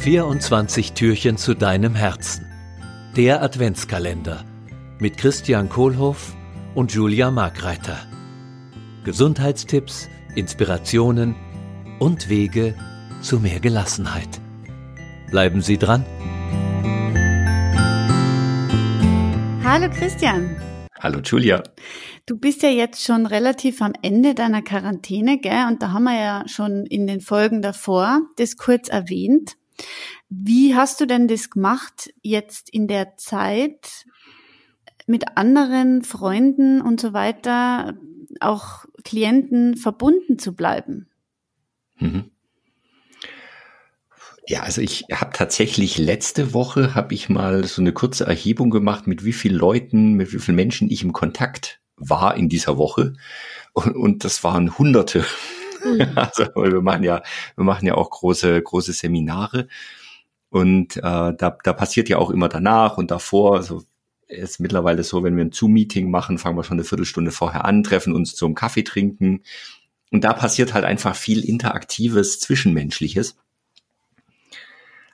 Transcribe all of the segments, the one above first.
24 Türchen zu deinem Herzen. Der Adventskalender mit Christian Kohlhoff und Julia Markreiter. Gesundheitstipps, Inspirationen und Wege zu mehr Gelassenheit. Bleiben Sie dran. Hallo Christian. Hallo Julia. Du bist ja jetzt schon relativ am Ende deiner Quarantäne, gell? Und da haben wir ja schon in den Folgen davor das kurz erwähnt. Wie hast du denn das gemacht jetzt in der Zeit mit anderen Freunden und so weiter, auch Klienten verbunden zu bleiben? Mhm. Ja, also ich habe tatsächlich letzte Woche habe ich mal so eine kurze Erhebung gemacht, mit wie vielen Leuten, mit wie vielen Menschen ich im Kontakt war in dieser Woche. Und, und das waren Hunderte. Also wir machen ja, wir machen ja auch große, große Seminare. Und äh, da, da passiert ja auch immer danach und davor, also ist mittlerweile so, wenn wir ein Zoom-Meeting machen, fangen wir schon eine Viertelstunde vorher an, treffen uns zum Kaffee trinken. Und da passiert halt einfach viel Interaktives, Zwischenmenschliches.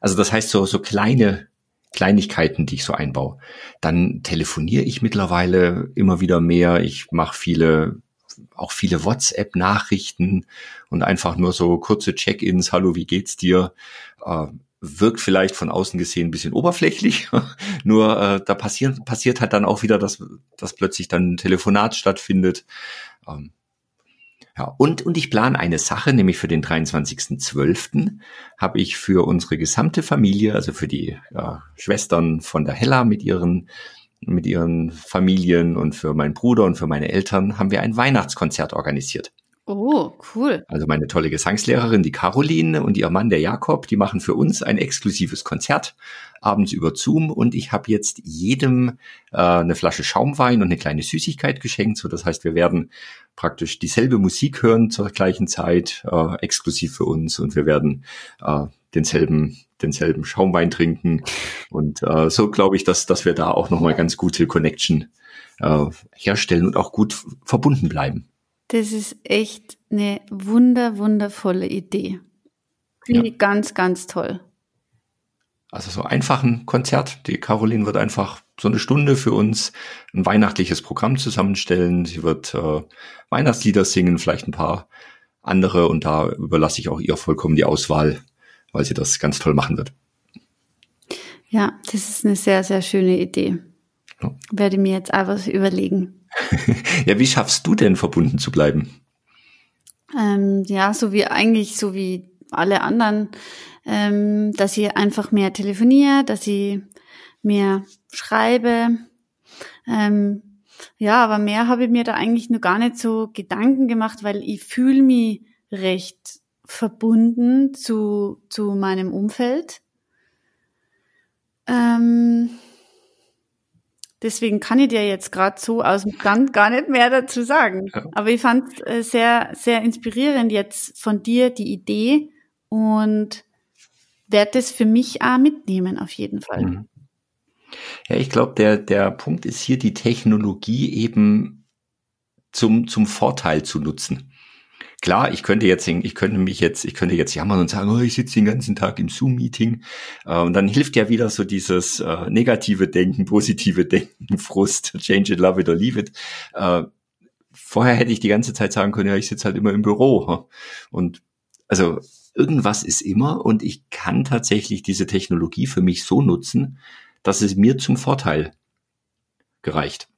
Also das heißt so, so kleine Kleinigkeiten, die ich so einbaue. Dann telefoniere ich mittlerweile immer wieder mehr. Ich mache viele, auch viele WhatsApp-Nachrichten und einfach nur so kurze Check-ins. Hallo, wie geht's dir? Äh, wirkt vielleicht von außen gesehen ein bisschen oberflächlich. nur äh, da passiert, passiert halt dann auch wieder, dass, dass plötzlich dann ein Telefonat stattfindet. Ähm, ja, und, und ich plane eine Sache, nämlich für den 23.12. habe ich für unsere gesamte Familie, also für die ja, Schwestern von der Hella mit ihren, mit ihren Familien und für meinen Bruder und für meine Eltern, haben wir ein Weihnachtskonzert organisiert. Oh, cool. Also meine tolle Gesangslehrerin, die Caroline und ihr Mann, der Jakob, die machen für uns ein exklusives Konzert abends über Zoom und ich habe jetzt jedem äh, eine Flasche Schaumwein und eine kleine Süßigkeit geschenkt. So, das heißt, wir werden praktisch dieselbe Musik hören zur gleichen Zeit, äh, exklusiv für uns und wir werden äh, denselben denselben Schaumwein trinken und äh, so glaube ich, dass dass wir da auch noch mal ganz gute Connection äh, herstellen und auch gut verbunden bleiben. Das ist echt eine wunder, wundervolle Idee. Finde ja. ganz, ganz toll. Also so einfach ein Konzert. Die Caroline wird einfach so eine Stunde für uns ein weihnachtliches Programm zusammenstellen. Sie wird äh, Weihnachtslieder singen, vielleicht ein paar andere und da überlasse ich auch ihr vollkommen die Auswahl, weil sie das ganz toll machen wird. Ja, das ist eine sehr, sehr schöne Idee. Ja. Werde mir jetzt einfach überlegen. ja, wie schaffst du denn verbunden zu bleiben? Ähm, ja, so wie eigentlich, so wie alle anderen, ähm, dass ich einfach mehr telefoniere, dass ich mehr schreibe. Ähm, ja, aber mehr habe ich mir da eigentlich nur gar nicht so Gedanken gemacht, weil ich fühle mich recht verbunden zu, zu meinem Umfeld. Ähm, Deswegen kann ich dir jetzt gerade so aus dem Stand gar nicht mehr dazu sagen. Aber ich fand es äh, sehr, sehr inspirierend jetzt von dir die Idee und werde es für mich auch mitnehmen, auf jeden Fall. Mhm. Ja, ich glaube, der, der Punkt ist hier, die Technologie eben zum, zum Vorteil zu nutzen. Klar, ich könnte jetzt, ich könnte mich jetzt, ich könnte jetzt jammern und sagen, oh, ich sitze den ganzen Tag im Zoom-Meeting. Äh, und dann hilft ja wieder so dieses äh, negative Denken, positive Denken, Frust, change it, love it or leave it. Äh, vorher hätte ich die ganze Zeit sagen können, ja, ich sitze halt immer im Büro. Und also irgendwas ist immer und ich kann tatsächlich diese Technologie für mich so nutzen, dass es mir zum Vorteil gereicht.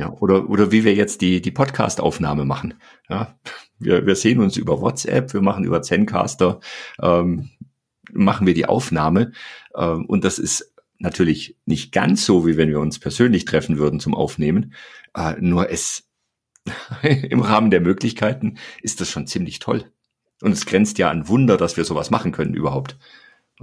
Ja, oder, oder wie wir jetzt die, die Podcast-Aufnahme machen. Ja, wir, wir sehen uns über WhatsApp, wir machen über Zencaster, ähm, machen wir die Aufnahme. Ähm, und das ist natürlich nicht ganz so, wie wenn wir uns persönlich treffen würden zum Aufnehmen. Äh, nur es im Rahmen der Möglichkeiten ist das schon ziemlich toll. Und es grenzt ja an Wunder, dass wir sowas machen können überhaupt.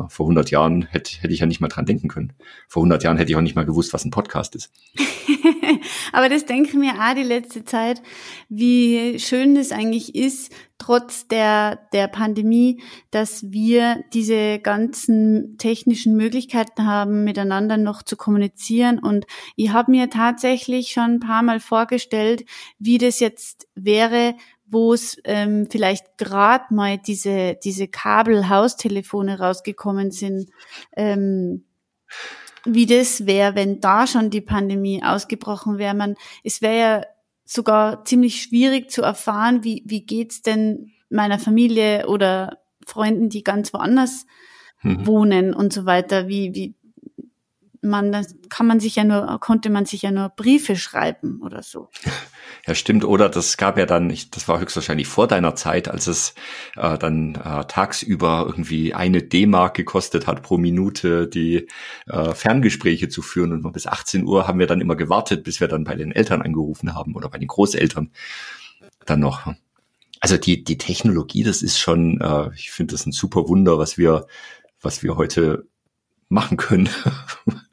Vor 100 Jahren hätte, hätte ich ja nicht mal dran denken können. Vor 100 Jahren hätte ich auch nicht mal gewusst, was ein Podcast ist. Aber das denke ich mir auch die letzte Zeit, wie schön das eigentlich ist, trotz der, der Pandemie, dass wir diese ganzen technischen Möglichkeiten haben, miteinander noch zu kommunizieren. Und ich habe mir tatsächlich schon ein paar Mal vorgestellt, wie das jetzt wäre, wo es ähm, vielleicht gerade mal diese, diese Kabel-Haustelefone rausgekommen sind, ähm, wie das wäre, wenn da schon die Pandemie ausgebrochen wäre. Man, es wäre ja sogar ziemlich schwierig zu erfahren, wie, wie geht's denn meiner Familie oder Freunden, die ganz woanders mhm. wohnen und so weiter. Wie, wie, man, das kann man sich ja nur, konnte man sich ja nur Briefe schreiben oder so. Ja, stimmt. Oder das gab ja dann, ich, das war höchstwahrscheinlich vor deiner Zeit, als es äh, dann äh, tagsüber irgendwie eine D-Mark gekostet hat pro Minute, die äh, Ferngespräche zu führen. Und bis 18 Uhr haben wir dann immer gewartet, bis wir dann bei den Eltern angerufen haben oder bei den Großeltern dann noch. Also die, die Technologie, das ist schon, äh, ich finde das ein super Wunder, was wir, was wir heute machen können,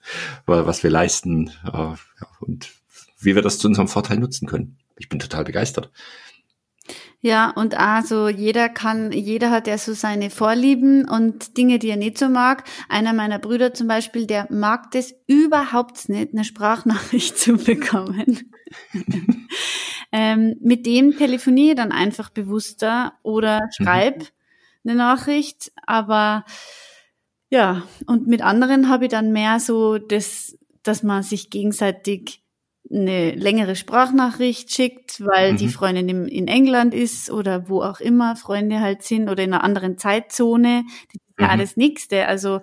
was wir leisten äh, und wie wir das zu unserem Vorteil nutzen können. Ich bin total begeistert. Ja, und also jeder kann, jeder hat ja so seine Vorlieben und Dinge, die er nicht so mag. Einer meiner Brüder zum Beispiel, der mag das überhaupt nicht, eine Sprachnachricht zu bekommen. ähm, mit dem telefoniere dann einfach bewusster oder mhm. schreib mhm. eine Nachricht, aber ja, und mit anderen habe ich dann mehr so das, dass man sich gegenseitig eine längere Sprachnachricht schickt, weil mhm. die Freundin in, in, England ist oder wo auch immer Freunde halt sind oder in einer anderen Zeitzone. Das ist ja mhm. alles Nächste. Also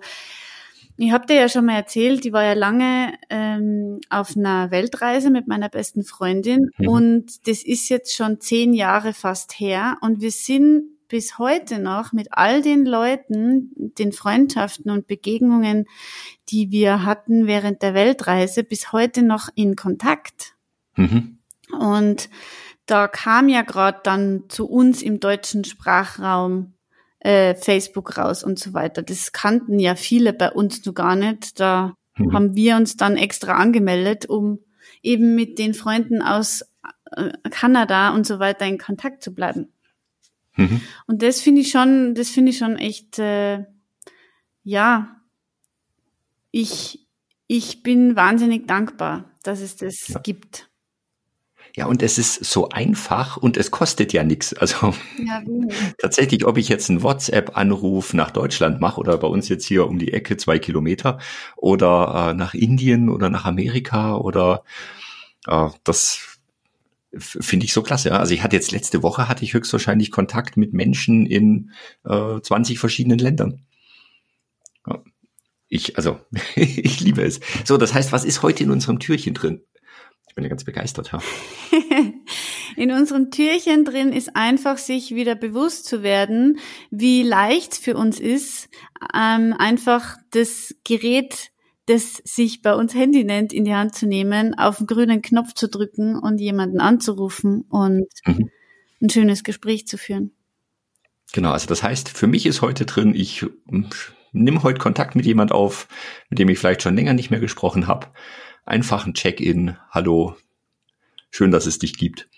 ich habe dir ja schon mal erzählt, die war ja lange ähm, auf einer Weltreise mit meiner besten Freundin mhm. und das ist jetzt schon zehn Jahre fast her und wir sind bis heute noch mit all den Leuten, den Freundschaften und Begegnungen, die wir hatten während der Weltreise, bis heute noch in Kontakt. Mhm. Und da kam ja gerade dann zu uns im deutschen Sprachraum äh, Facebook raus und so weiter. Das kannten ja viele bei uns noch gar nicht. Da mhm. haben wir uns dann extra angemeldet, um eben mit den Freunden aus äh, Kanada und so weiter in Kontakt zu bleiben. Mhm. Und das finde ich schon, das finde ich schon echt, äh, ja, ich, ich bin wahnsinnig dankbar, dass es das ja. gibt. Ja, und es ist so einfach und es kostet ja nichts. Also ja, tatsächlich, ob ich jetzt einen WhatsApp-Anruf nach Deutschland mache oder bei uns jetzt hier um die Ecke zwei Kilometer oder äh, nach Indien oder nach Amerika oder äh, das finde ich so klasse. Ja? Also ich hatte jetzt letzte Woche hatte ich höchstwahrscheinlich Kontakt mit Menschen in äh, 20 verschiedenen Ländern. Ja. Ich, also, ich liebe es. So, das heißt, was ist heute in unserem Türchen drin? Ich bin ja ganz begeistert, ja. in unserem Türchen drin ist einfach, sich wieder bewusst zu werden, wie leicht für uns ist, ähm, einfach das Gerät das sich bei uns Handy nennt, in die Hand zu nehmen, auf den grünen Knopf zu drücken und jemanden anzurufen und mhm. ein schönes Gespräch zu führen. Genau, also das heißt, für mich ist heute drin, ich nimm heute Kontakt mit jemand auf, mit dem ich vielleicht schon länger nicht mehr gesprochen habe. Einfach ein Check-in, hallo, schön, dass es dich gibt.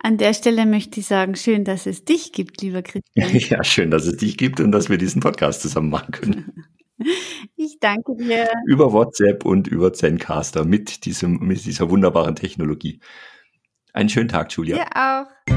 An der Stelle möchte ich sagen, schön, dass es dich gibt, lieber Christian. Ja, schön, dass es dich gibt und dass wir diesen Podcast zusammen machen können. Ich danke dir. Über WhatsApp und über Zencaster mit diesem, mit dieser wunderbaren Technologie. Einen schönen Tag, Julia. Dir auch.